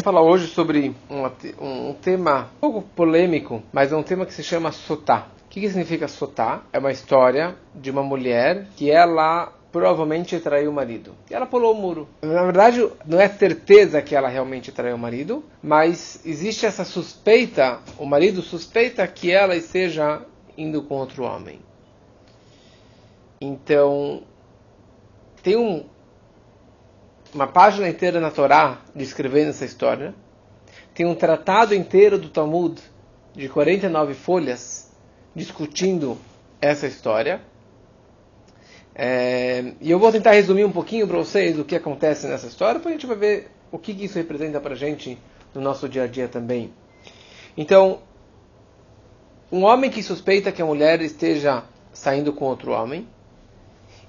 Falar hoje sobre um, um, tema um pouco polêmico, mas é um tema que se chama sotá. O que, que significa sotá? É uma história de uma mulher que ela provavelmente traiu o marido. E ela pulou o muro. Na verdade, não é certeza que ela realmente traiu o marido, mas existe essa suspeita, o marido suspeita que ela esteja indo com outro homem. Então, tem um, uma página inteira na Torá descrevendo essa história. Tem um tratado inteiro do Talmud, de 49 folhas, discutindo essa história. É, e eu vou tentar resumir um pouquinho para vocês o que acontece nessa história, para a gente vai ver o que isso representa para a gente no nosso dia a dia também. Então, um homem que suspeita que a mulher esteja saindo com outro homem.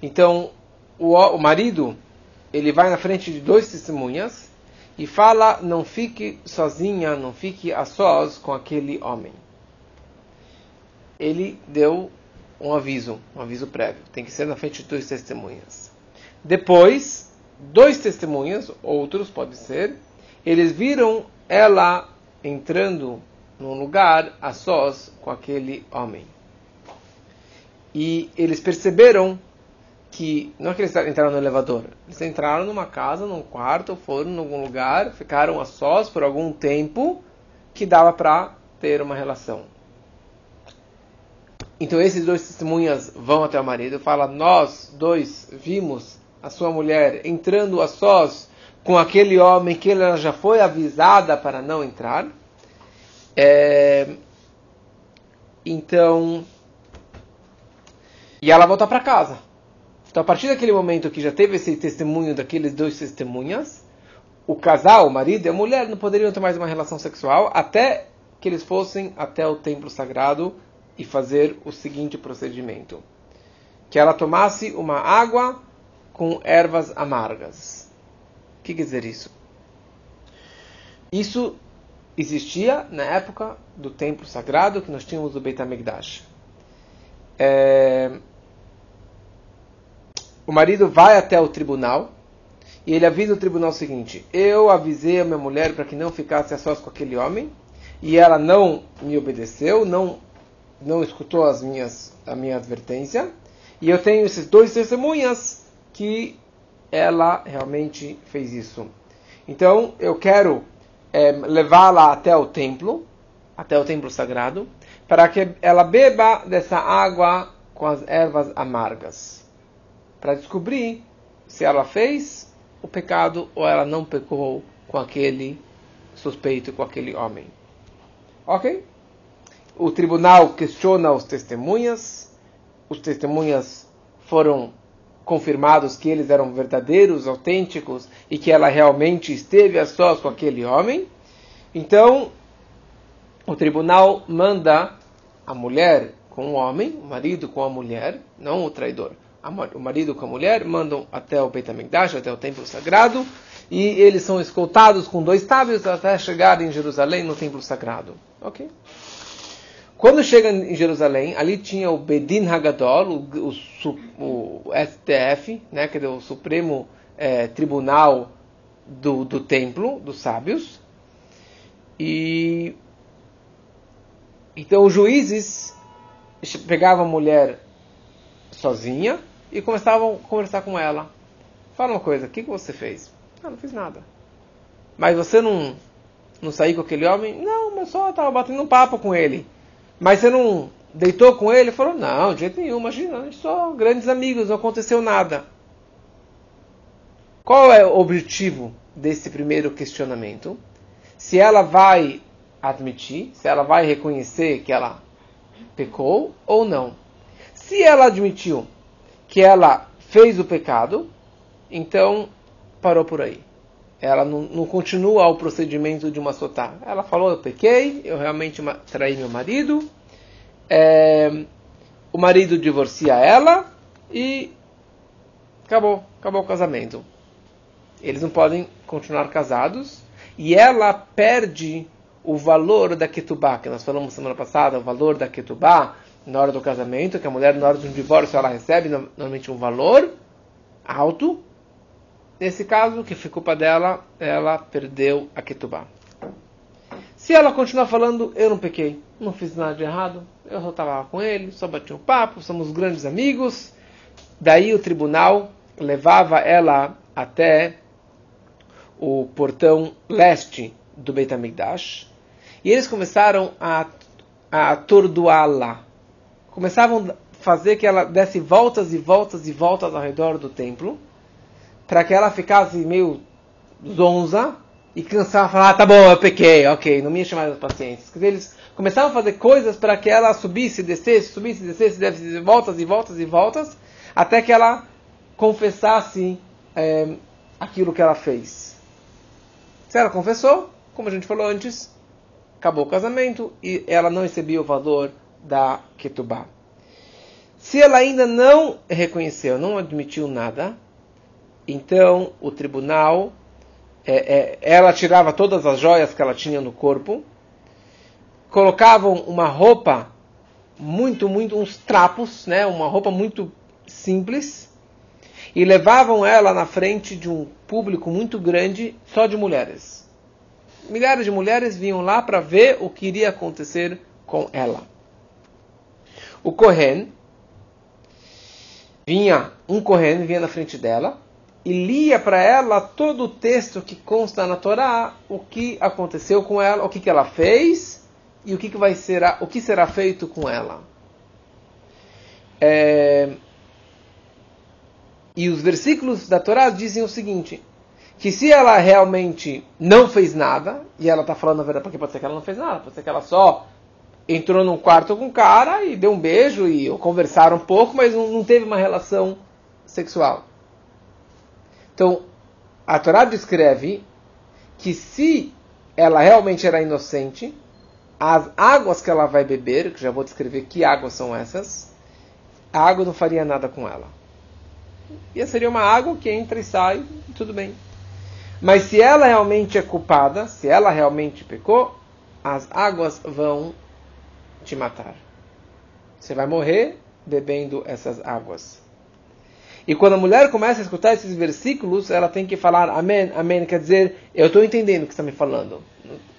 Então, o, o marido ele vai na frente de dois testemunhas e fala: não fique sozinha, não fique a sós com aquele homem. Ele deu um aviso, um aviso prévio. Tem que ser na frente de dois testemunhas. Depois, dois testemunhas, outros pode ser, eles viram ela entrando num lugar a sós com aquele homem. E eles perceberam que não é que eles entraram no elevador, eles entraram numa casa, num quarto, foram em algum lugar, ficaram a sós por algum tempo que dava para ter uma relação. Então esses dois testemunhas vão até o marido e falam: Nós dois vimos a sua mulher entrando a sós com aquele homem que ela já foi avisada para não entrar. É... Então. E ela volta para casa. Então, a partir daquele momento que já teve esse testemunho daqueles dois testemunhas, o casal, o marido e a mulher, não poderiam ter mais uma relação sexual até que eles fossem até o templo sagrado e fazer o seguinte procedimento: que ela tomasse uma água com ervas amargas. O que quer dizer isso? Isso existia na época do templo sagrado que nós tínhamos o Beit HaMikdash. É o marido vai até o tribunal e ele avisa o tribunal o seguinte: Eu avisei a minha mulher para que não ficasse a sós com aquele homem e ela não me obedeceu, não não escutou as minhas a minha advertência e eu tenho esses dois testemunhas que ela realmente fez isso. Então eu quero é, levá-la até o templo, até o templo sagrado, para que ela beba dessa água com as ervas amargas para descobrir se ela fez o pecado ou ela não pecou com aquele suspeito, com aquele homem. Ok? O tribunal questiona os testemunhas, os testemunhas foram confirmados que eles eram verdadeiros, autênticos e que ela realmente esteve a sós com aquele homem. Então, o tribunal manda a mulher com o homem, o marido com a mulher, não o traidor, o marido com a mulher, mandam até o Beit HaMikdash, até o templo sagrado, e eles são escoltados com dois tábuas até chegar em Jerusalém, no templo sagrado. Ok? Quando chegam em Jerusalém, ali tinha o Bedin Hagadol, o, o, o STF, né, que é o Supremo é, Tribunal do, do Templo, dos Sábios. E então os juízes pegavam a mulher sozinha, e começavam a conversar com ela. Fala uma coisa, o que, que você fez? Ah, não fiz nada. Mas você não, não saiu com aquele homem? Não, mas só estava batendo um papo com ele. Mas você não deitou com ele? Falou, não, de jeito nenhum, imagina, a gente só grandes amigos, não aconteceu nada. Qual é o objetivo desse primeiro questionamento? Se ela vai admitir, se ela vai reconhecer que ela pecou ou não. Se ela admitiu que ela fez o pecado, então parou por aí. Ela não, não continua o procedimento de uma sotá. Ela falou: Eu pequei, eu realmente traí meu marido. É, o marido divorcia ela e acabou, acabou o casamento. Eles não podem continuar casados e ela perde o valor da ketubá, que nós falamos semana passada, o valor da ketubá, na hora do casamento, que a mulher na hora de um divórcio ela recebe normalmente um valor alto nesse caso, que foi culpa dela, ela perdeu a ketubá. Se ela continuar falando, eu não pequei, não fiz nada de errado, eu só estava com ele, só bati um papo, somos grandes amigos. Daí o tribunal levava ela até o portão leste do Beit HaMikdash e eles começaram a, a atordoá-la. Começavam a fazer que ela desse voltas e voltas e voltas ao redor do templo para que ela ficasse meio zonza e cansava falar, ah, tá bom, eu pequei, ok, não me enche mais as dizer, eles começavam a fazer coisas para que ela subisse, descesse, subisse, descesse, descesse, voltas e voltas e voltas, até que ela confessasse é, aquilo que ela fez. Se ela confessou, como a gente falou antes, acabou o casamento e ela não recebia o valor da ketubá. Se ela ainda não reconheceu, não admitiu nada, então o tribunal é, é, ela tirava todas as joias que ela tinha no corpo, colocavam uma roupa muito, muito, uns trapos, né, uma roupa muito simples, e levavam ela na frente de um público muito grande só de mulheres. Milhares de mulheres vinham lá para ver o que iria acontecer com ela. O Kohen vinha, um Kohen vinha na frente dela, e lia para ela todo o texto que consta na Torá, o que aconteceu com ela, o que, que ela fez e o que, que vai ser, o que será feito com ela. É... E os versículos da Torá dizem o seguinte: que se ela realmente não fez nada, e ela está falando a verdade, porque pode ser que ela não fez nada, pode ser que ela só entrou num quarto com o cara e deu um beijo e conversaram um pouco, mas não, não teve uma relação sexual. Então, a Torá descreve que se ela realmente era inocente, as águas que ela vai beber, que já vou descrever que águas são essas, a água não faria nada com ela. E seria uma água que entra e sai, tudo bem. Mas se ela realmente é culpada, se ela realmente pecou, as águas vão te matar. Você vai morrer bebendo essas águas. E quando a mulher começa a escutar esses versículos, ela tem que falar amém, amém, quer dizer, eu estou entendendo o que está me falando.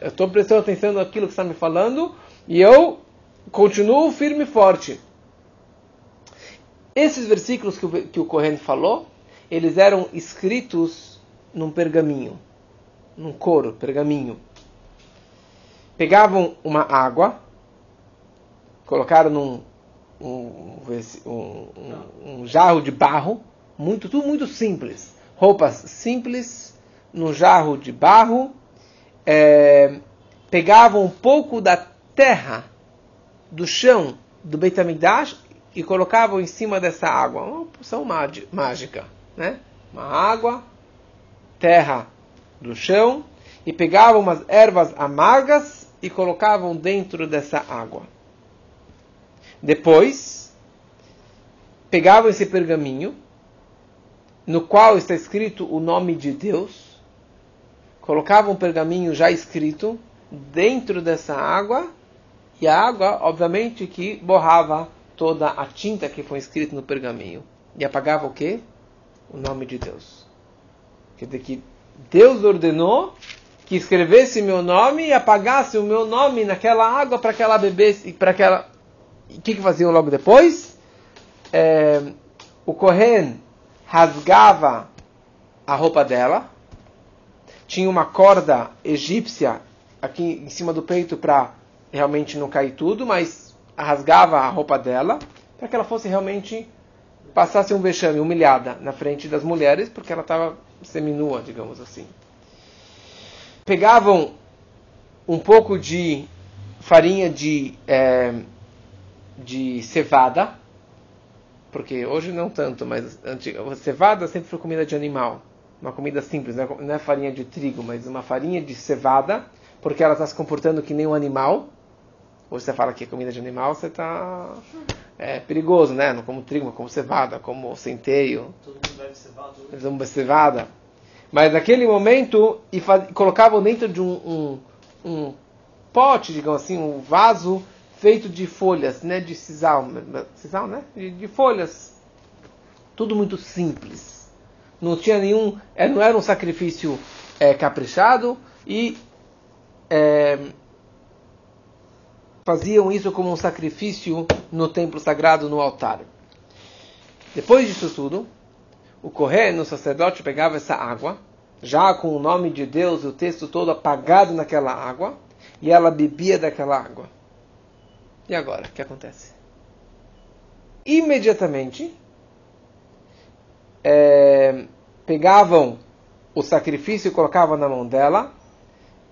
Eu estou prestando atenção naquilo que está me falando e eu continuo firme e forte. Esses versículos que o, que o falou, eles eram escritos num pergaminho, num couro, pergaminho. Pegavam uma água, colocaram num um, um, um, jarro de barro, muito, tudo muito simples. Roupas simples, num jarro de barro, é, pegavam um pouco da terra do chão do Beit HaMikdash e colocavam em cima dessa água. Uma poção mágica, né? Uma água, terra do chão, e pegavam umas ervas amargas e colocavam dentro dessa água. Depois, pegavam esse pergaminho, no qual está escrito o nome de Deus, colocavam o pergaminho já escrito dentro dessa água, e a água, obviamente, que borrava toda a tinta que foi escrita no pergaminho. E apagava o quê? O nome de Deus. Quer dizer que Deus ordenou que escrevesse meu nome e apagasse o meu nome naquela água para que ela bebesse, para que ela o que, que faziam logo depois? É, o Kohen rasgava a roupa dela, tinha uma corda egípcia aqui em cima do peito para realmente não cair tudo, mas rasgava a roupa dela para que ela fosse realmente passasse um vexame, humilhada na frente das mulheres, porque ela estava seminua, digamos assim. Pegavam um pouco de farinha de é, de cevada, porque hoje não tanto, mas antiga, cevada sempre foi comida de animal, uma comida simples, não é farinha de trigo, mas uma farinha de cevada, porque ela está se comportando que nem um animal. Hoje você fala que é comida de animal, você está é perigoso, né? Não como trigo, mas como cevada, como centeio. Todo mundo bebe cevada. Eles vão beber cevada. Mas naquele momento, e colocavam dentro de um, um, um pote, digamos assim, um vaso feito de folhas, né, de sisal, sisal né, de, de folhas. Tudo muito simples. não tinha nenhum, é, não era um sacrifício é, caprichado e é, faziam isso como um sacrifício no templo sagrado, no altar. Depois disso tudo, o Kohen, o sacerdote, pegava essa água, já com o nome de Deus e o texto todo apagado naquela água, e ela bebia daquela água. E agora, o que acontece? Imediatamente, é, pegavam o sacrifício e colocavam na mão dela,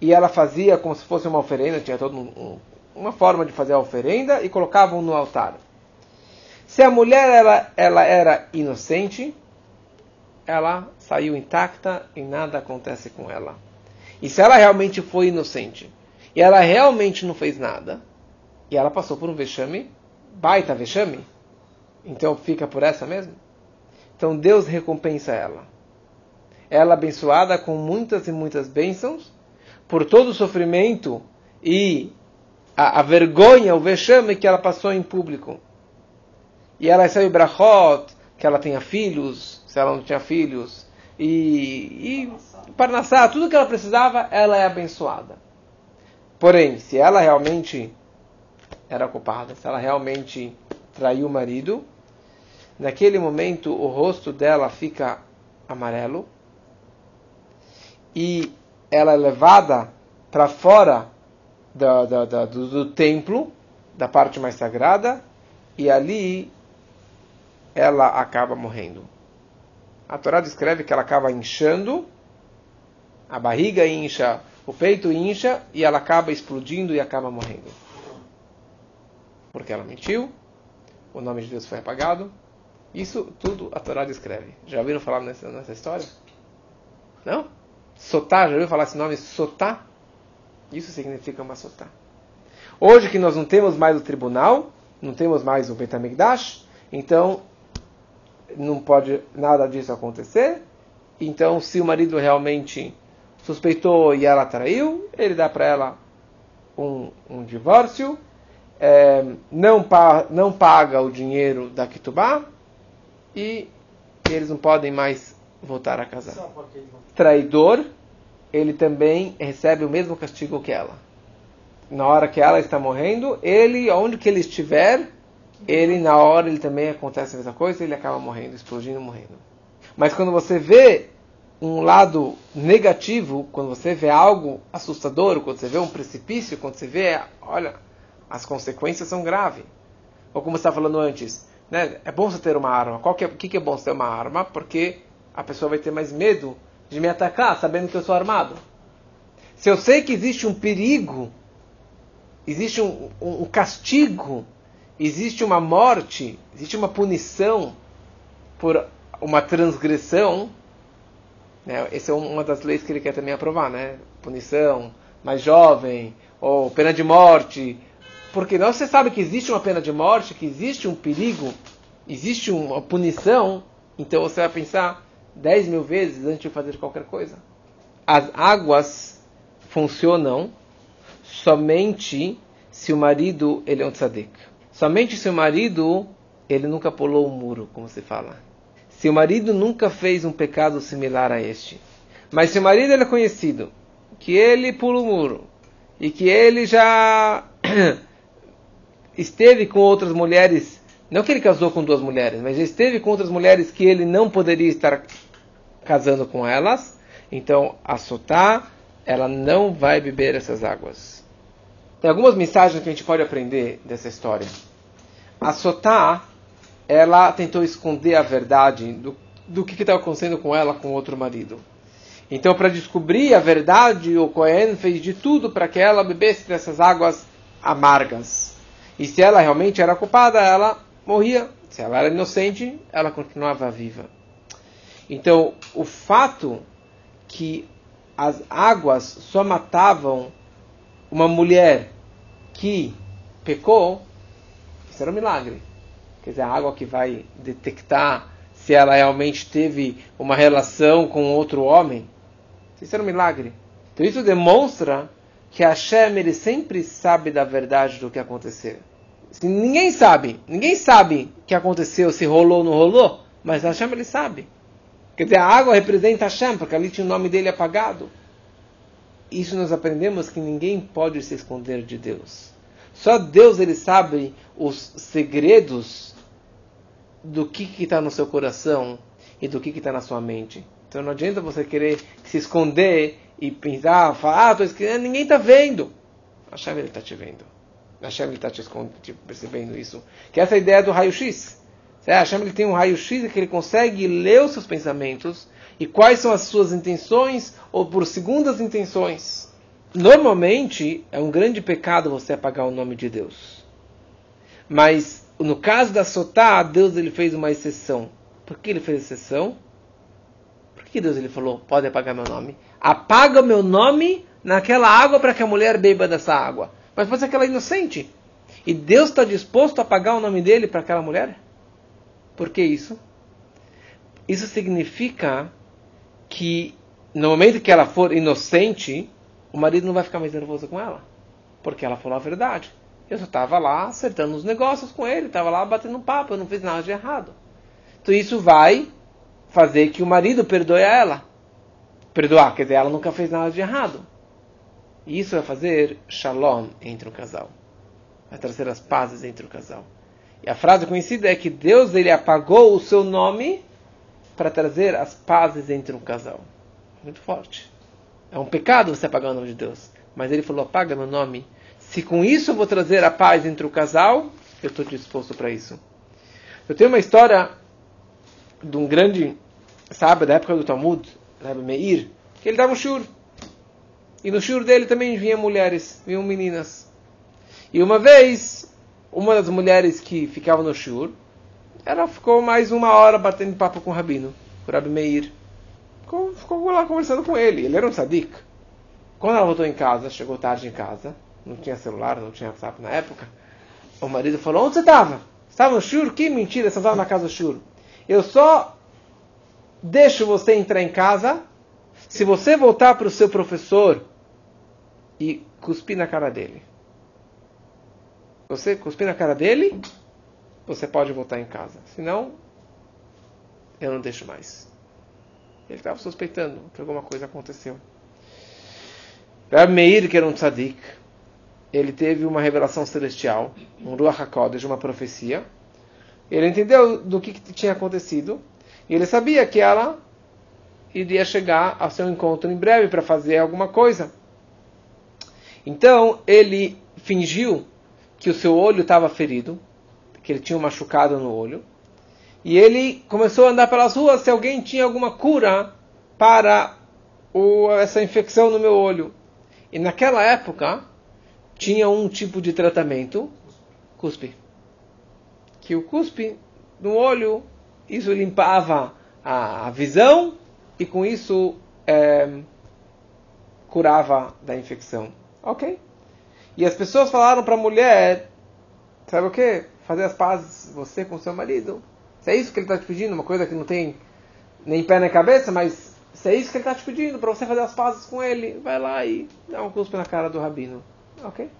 e ela fazia como se fosse uma oferenda, tinha toda um, uma forma de fazer a oferenda, e colocavam no altar. Se a mulher ela, ela era inocente, ela saiu intacta e nada acontece com ela. E se ela realmente foi inocente, e ela realmente não fez nada, e ela passou por um vexame, baita vexame, então fica por essa mesmo? Então Deus recompensa ela. Ela abençoada com muitas e muitas bênçãos, por todo o sofrimento e a, a vergonha, o vexame que ela passou em público. E ela recebe brachot, que ela tenha filhos, se ela não tinha filhos, e, e Parnassá, tudo que ela precisava, ela é abençoada. Porém, se ela realmente era culpada, se ela realmente traiu o marido, naquele momento o rosto dela fica amarelo e ela é levada para fora do, do, do, templo, da parte mais sagrada, e ali ela acaba morrendo. A Torá descreve que ela acaba inchando, a barriga incha, o peito incha e ela acaba explodindo e acaba morrendo. Porque ela mentiu, o nome de Deus foi apagado. Isso tudo a Torá descreve. Já ouviram falar nessa, nessa história? Não? Sotá, já ouviu falar esse nome? Sotá? Isso significa uma sotá. Hoje que nós não temos mais o tribunal, não temos mais o Betamigdash, então não pode nada disso acontecer. Então, se o marido realmente suspeitou e ela traiu, ele dá para ela um, um divórcio, é, não, pa, não paga o dinheiro da Kitubá e eles não podem mais voltar a casar. Traidor, ele também recebe o mesmo castigo que ela. Na hora que ela está morrendo, ele, onde que ele estiver, ele na hora ele também acontece a mesma coisa, ele acaba morrendo, explodindo, morrendo. Mas quando você vê um lado negativo, quando você vê algo assustador, quando você vê um precipício, quando você vê, olha, as consequências são graves. Ou como você estava falando antes, né? é bom você ter uma arma. Qual que é, que, que é bom você ter uma arma? Porque a pessoa vai ter mais medo de me atacar, sabendo que eu sou armado. Se eu sei que existe um perigo, existe um, um, um castigo existe uma morte, existe uma punição por uma transgressão, né? essa é uma das leis que ele quer também aprovar, né? Punição, mais jovem, ou pena de morte. Porque não você sabe que existe uma pena de morte, que existe um perigo, existe uma punição, então você vai pensar dez mil vezes antes de fazer qualquer coisa. As águas funcionam somente se o marido ele é um tzadik. Somente se o marido, ele nunca pulou o um muro, como se fala. Se o marido nunca fez um pecado similar a este. Mas se o marido ele é conhecido, que ele pula o muro, e que ele já esteve com outras mulheres, não que ele casou com duas mulheres, mas esteve com outras mulheres que ele não poderia estar casando com elas, então a Sotá, ela não vai beber essas águas. Tem algumas mensagens que a gente pode aprender dessa história a Sotá, ela tentou esconder a verdade do, do que estava acontecendo com ela com outro marido. Então, para descobrir a verdade, o Cohen fez de tudo para que ela bebesse dessas águas amargas. E se ela realmente era culpada, ela morria. Se ela era inocente, ela continuava viva. Então, o fato que as águas só matavam uma mulher que pecou isso era um milagre. Quer dizer, a água que vai detectar se ela realmente teve uma relação com outro homem. Isso era um milagre. Então isso demonstra que Hashem ele sempre sabe da verdade do que aconteceu. Ninguém sabe, ninguém sabe o que aconteceu, se rolou ou não rolou, mas Hashem ele sabe. Quer dizer, a água representa Hashem, porque ali tinha o nome dele apagado. Isso nós aprendemos que ninguém pode se esconder de Deus. Só Deus ele sabe os segredos do que está no seu coração e do que está na sua mente. Então não adianta você querer se esconder e pensar, falar, ah, escrevendo, ninguém está vendo. A chave ele está te vendo. Chave está te, te percebendo isso. Que essa é ideia do raio-x. Hashem ele tem um raio-x que ele consegue ler os seus pensamentos e quais são as suas intenções ou por segundas intenções. Normalmente é um grande pecado você apagar o nome de Deus. Mas no caso da Sotá, Deus ele fez uma exceção. Por que ele fez exceção? Por que Deus ele falou, pode apagar meu nome? Apaga o meu nome naquela água para que a mulher beba dessa água. Mas pode ser que ela é inocente. E Deus está disposto a apagar o nome dele para aquela mulher? Por que isso? Isso significa que no momento que ela for inocente, o marido não vai ficar mais nervoso com ela. Porque ela falou a verdade. Eu só estava lá acertando os negócios com ele, estava lá batendo papo, eu não fiz nada de errado. Então isso vai fazer que o marido perdoe ela. Perdoar, quer dizer, ela nunca fez nada de errado. E isso vai fazer shalom entre o casal. Vai trazer as pazes entre o casal. E a frase conhecida é que Deus ele apagou o seu nome para trazer as pazes entre um casal. Muito forte. É um pecado você apagar o nome de Deus. Mas ele falou: apaga meu nome. Se com isso eu vou trazer a paz entre o casal, eu estou disposto para isso. Eu tenho uma história de um grande sábio da época do Talmud, Rabbi Meir, que ele dava um shur. E no shur dele também vinham mulheres, vinham meninas. E uma vez, uma das mulheres que ficava no shur, ela ficou mais uma hora batendo papo com o rabino, com o Rabbi Meir. Ficou, ficou lá conversando com ele. Ele era um sadik. Quando ela voltou em casa, chegou tarde em casa, não tinha celular, não tinha WhatsApp na época, o marido falou, onde você estava? Estava no shur? Que mentira, você estava na casa do shur. Eu só deixo você entrar em casa se você voltar para o seu professor e cuspir na cara dele. Você cuspir na cara dele, você pode voltar em casa. Senão, eu não deixo mais. Ele estava suspeitando que alguma coisa aconteceu. Rabi Meir, que era um tzadik, ele teve uma revelação celestial, um Ruach HaKodesh, uma profecia. Ele entendeu do que, que tinha acontecido. E ele sabia que ela iria chegar ao seu encontro em breve para fazer alguma coisa. Então, ele fingiu que o seu olho estava ferido, que ele tinha um machucado no olho, e ele começou a andar pelas ruas se alguém tinha alguma cura para o, essa infecção no meu olho. E naquela época tinha um tipo de tratamento, cuspe, que o cuspe no olho, isso limpava a, a visão e com isso é, curava da infecção. Ok? E as pessoas falaram para a mulher, sabe o que? Fazer as pazes você com seu marido. Se é isso que ele está te pedindo, uma coisa que não tem nem pé nem cabeça, mas se é isso que ele está te pedindo para você fazer as pazes com ele, vai lá e dá um cuspe na cara do rabino. Ok?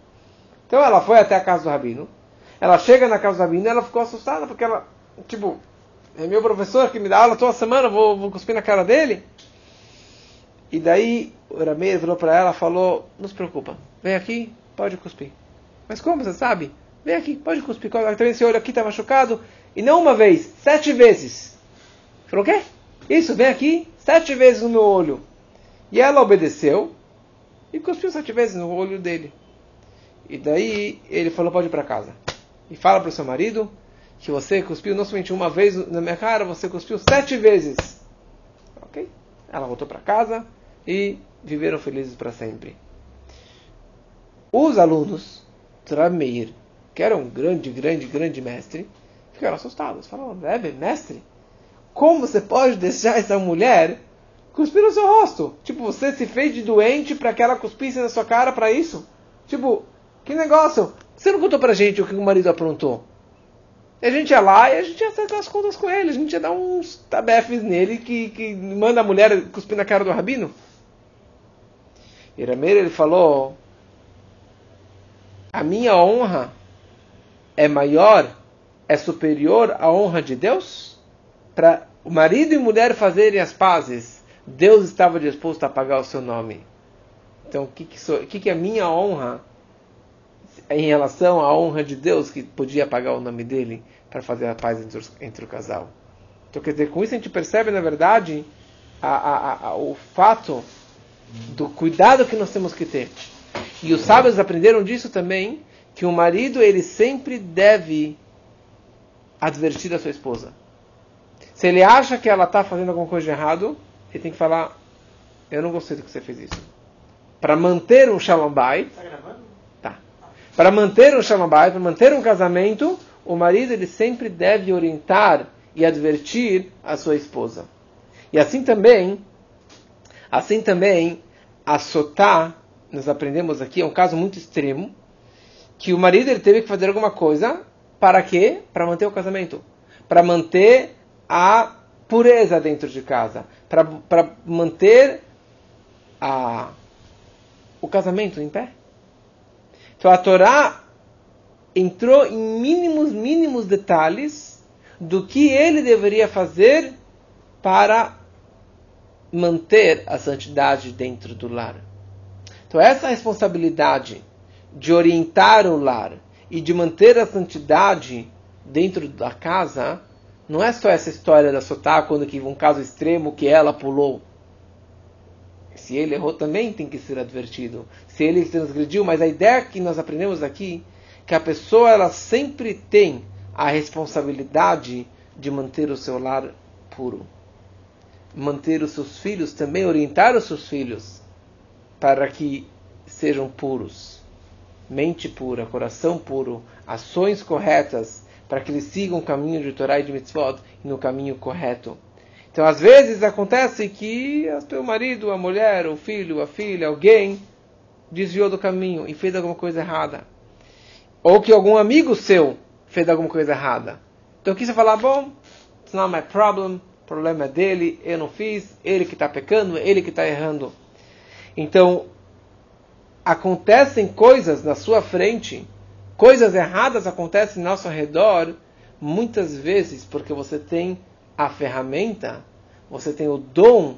Então ela foi até a casa do rabino. Ela chega na casa do rabino e ela ficou assustada porque ela, tipo, é meu professor que me dá aula toda semana, vou, vou cuspir na cara dele. E daí o Rameir virou para ela falou: Não se preocupa, vem aqui, pode cuspir. Mas como você sabe? Vem aqui, pode cuspir. Também esse olho aqui está machucado. E não uma vez, sete vezes. Falou o quê? Isso, vem aqui, sete vezes no meu olho. E ela obedeceu e cuspiu sete vezes no olho dele. E daí ele falou: pode ir para casa. E fala para o seu marido que você cuspiu não somente uma vez na minha cara, você cuspiu sete vezes. Ok? Ela voltou para casa e viveram felizes para sempre. Os alunos de Rav Meir, que era um grande, grande, grande mestre, ficaram assustados. Falaram, Rebbe, mestre, como você pode deixar essa mulher cuspir no seu rosto? Tipo, você se fez de doente para que ela cuspisse na sua cara para isso? Tipo, que negócio? Você não contou pra gente o que o marido aprontou? E a gente ia lá e a gente ia acertar as contas com ele. A gente ia dar uns tabefes nele que, que manda a mulher cuspir na cara do rabino. Irameiro, ele falou a minha honra é maior, é superior à honra de Deus? Para o marido e mulher fazerem as pazes, Deus estava disposto a pagar o seu nome. Então, o que, que, que, que é minha honra em relação à honra de Deus que podia pagar o nome dele para fazer a paz entre, os, entre, o casal? Então, quer dizer, com isso a gente percebe, na verdade, a, a, a, o fato do cuidado que nós temos que ter. E os sábios aprenderam disso também, que o marido ele sempre deve advertir a sua esposa. Se ele acha que ela está fazendo alguma coisa de errado, ele tem que falar: Eu não gostei do que você fez isso. Para manter um shalom tá, tá. Para manter um shalom bait, para manter um casamento, o marido ele sempre deve orientar e advertir a sua esposa. E assim também, assim também, a sotá, nós aprendemos aqui, é um caso muito extremo, que o marido ele teve que fazer alguma coisa para quê? Para manter o casamento, para manter a pureza dentro de casa, para manter a, o casamento em pé. Então a Torá entrou em mínimos, mínimos detalhes do que ele deveria fazer para manter a santidade dentro do lar. Então essa responsabilidade de orientar o lar e de manter a santidade dentro da casa, não é só essa história da Sotá, quando que um caso extremo que ela pulou. Se ele errou também tem que ser advertido. Se ele transgrediu, mas a ideia que nós aprendemos aqui que a pessoa ela sempre tem a responsabilidade de manter o seu lar puro. Manter os seus filhos, também orientar os seus filhos para que sejam puros mente pura, coração puro, ações corretas, para que eles sigam o caminho de Torá e de Mitzvot no caminho correto. Então, às vezes acontece que o marido, a mulher, o filho, a filha, alguém desviou do caminho e fez alguma coisa errada. Ou que algum amigo seu fez alguma coisa errada. Então, aqui você fala, bom, it's not my problem, problema é dele, eu não fiz, ele que está pecando, ele que está errando. Então, acontecem coisas na sua frente, coisas erradas acontecem ao nosso redor, muitas vezes porque você tem a ferramenta, você tem o dom,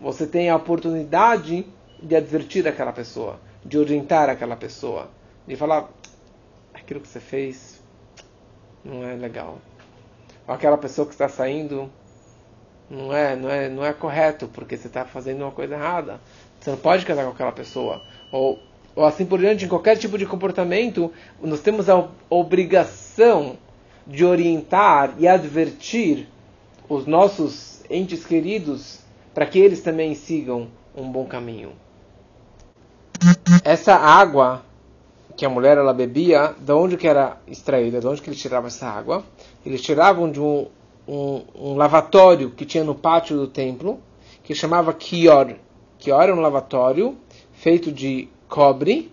você tem a oportunidade de advertir aquela pessoa, de orientar aquela pessoa, de falar aquilo que você fez não é legal. Ou aquela pessoa que está saindo não é, não é, não é correto porque você está fazendo uma coisa errada. Você não pode casar com aquela pessoa. Ou, ou assim por diante, em qualquer tipo de comportamento, nós temos a obrigação de orientar e advertir os nossos entes queridos para que eles também sigam um bom caminho. Essa água que a mulher ela bebia, de onde que era extraída, de onde que eles tiravam essa água? Eles tiravam de um, um, um lavatório que tinha no pátio do templo, que chamava Kior que era um lavatório feito de cobre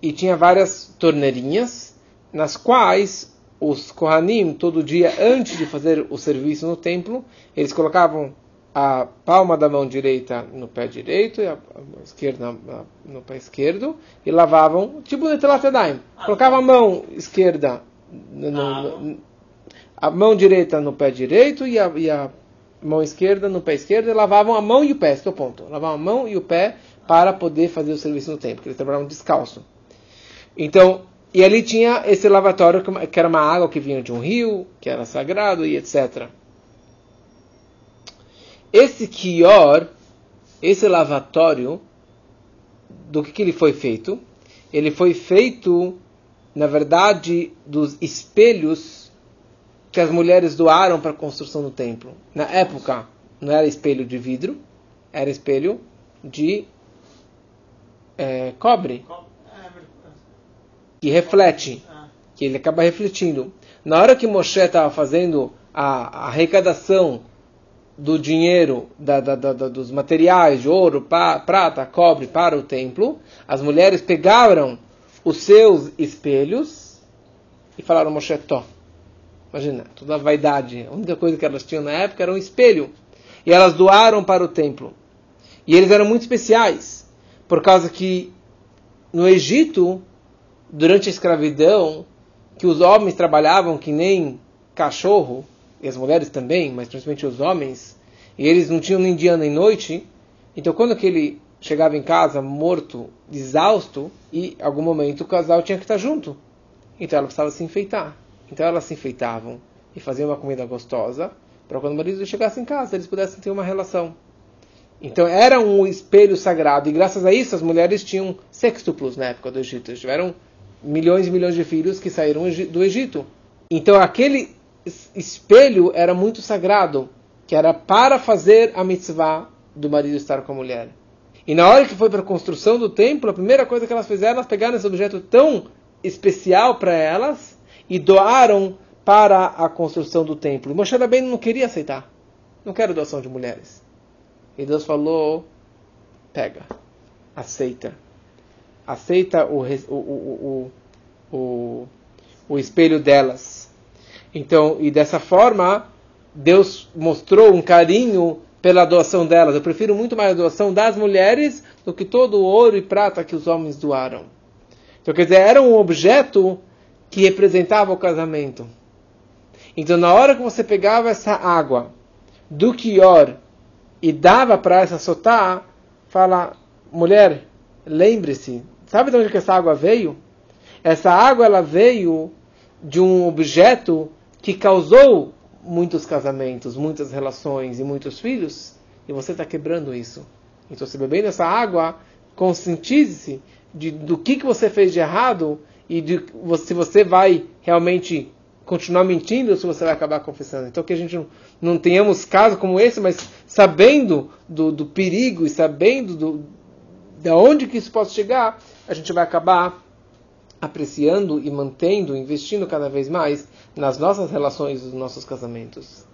e tinha várias torneirinhas nas quais os Kohanim, todo dia antes de fazer o serviço no templo, eles colocavam a palma da mão direita no pé direito e a, esquerda no pé esquerdo e lavavam, tipo Netilat Yadayim. Colocava a mão esquerda, no, no, a mão direita no pé direito e a, e a mão esquerda no pé esquerdo e lavavam a mão e o pé, esse é ponto. Lavavam a mão e o pé para poder fazer o serviço no templo, porque eles trabalhavam descalço. Então, e ali tinha esse lavatório que era uma água que vinha de um rio, que era sagrado e etc. Esse Kior, esse lavatório, do que, que ele foi feito? Ele foi feito, na verdade, dos espelhos que as mulheres doaram para a construção do templo. Na época, não era espelho de vidro, era espelho de é, cobre, que reflete, que ele acaba refletindo. Na hora que Moshe estava fazendo a, arrecadação do dinheiro, da, da, da, dos materiais de ouro, pa, prata, cobre para o templo, as mulheres pegaram os seus espelhos e falaram, Moshe, to, Imagina, toda a vaidade. A única coisa que elas tinham na época era um espelho. E elas doaram para o templo. E eles eram muito especiais. Por causa que no Egito, durante a escravidão, que os homens trabalhavam que nem cachorro, e as mulheres também, mas principalmente os homens, e eles não tinham nem dia nem noite, então quando que ele chegava em casa morto, exausto, e em algum momento o casal tinha que estar junto. Então ela precisava se enfeitar. Então elas se enfeitavam e faziam uma comida gostosa, para quando o marido chegasse em casa eles pudessem ter uma relação. Então era um espelho sagrado, e graças a isso as mulheres tinham sextuplos na época do Egito. Eles tiveram milhões e milhões de filhos que saíram do Egito. Então aquele espelho era muito sagrado, que era para fazer a mitzvah do marido estar com a mulher. E na hora que foi para a construção do templo, a primeira coisa que elas fizeram, elas pegaram esse objeto tão especial para elas e doaram para a construção do templo. Moshe Rabbeinu não queria aceitar. Não quero doação de mulheres. E Deus falou: pega, aceita. Aceita o, o, o, o, o espelho delas. Então, e dessa forma, Deus mostrou um carinho pela doação delas. Eu prefiro muito mais a doação das mulheres do que todo o ouro e prata que os homens doaram. Então, quer dizer, era um objeto que representava o casamento. Então, na hora que você pegava essa água do Kior e dava para essa sotá, fala, mulher, lembre-se, sabe de onde que essa água veio? Essa água ela veio de um objeto que causou muitos casamentos, muitas relações e muitos filhos, e você está quebrando isso. Então, se bebendo essa água, conscientize-se do que, que você fez de errado e de, se você vai realmente continuar mentindo ou se você vai acabar confessando. Então, que a gente não, não tenhamos casos como esse, mas sabendo do, do perigo e sabendo do, de onde que isso pode chegar, a gente vai acabar apreciando e mantendo, investindo cada vez mais nas nossas relações, nos nossos casamentos.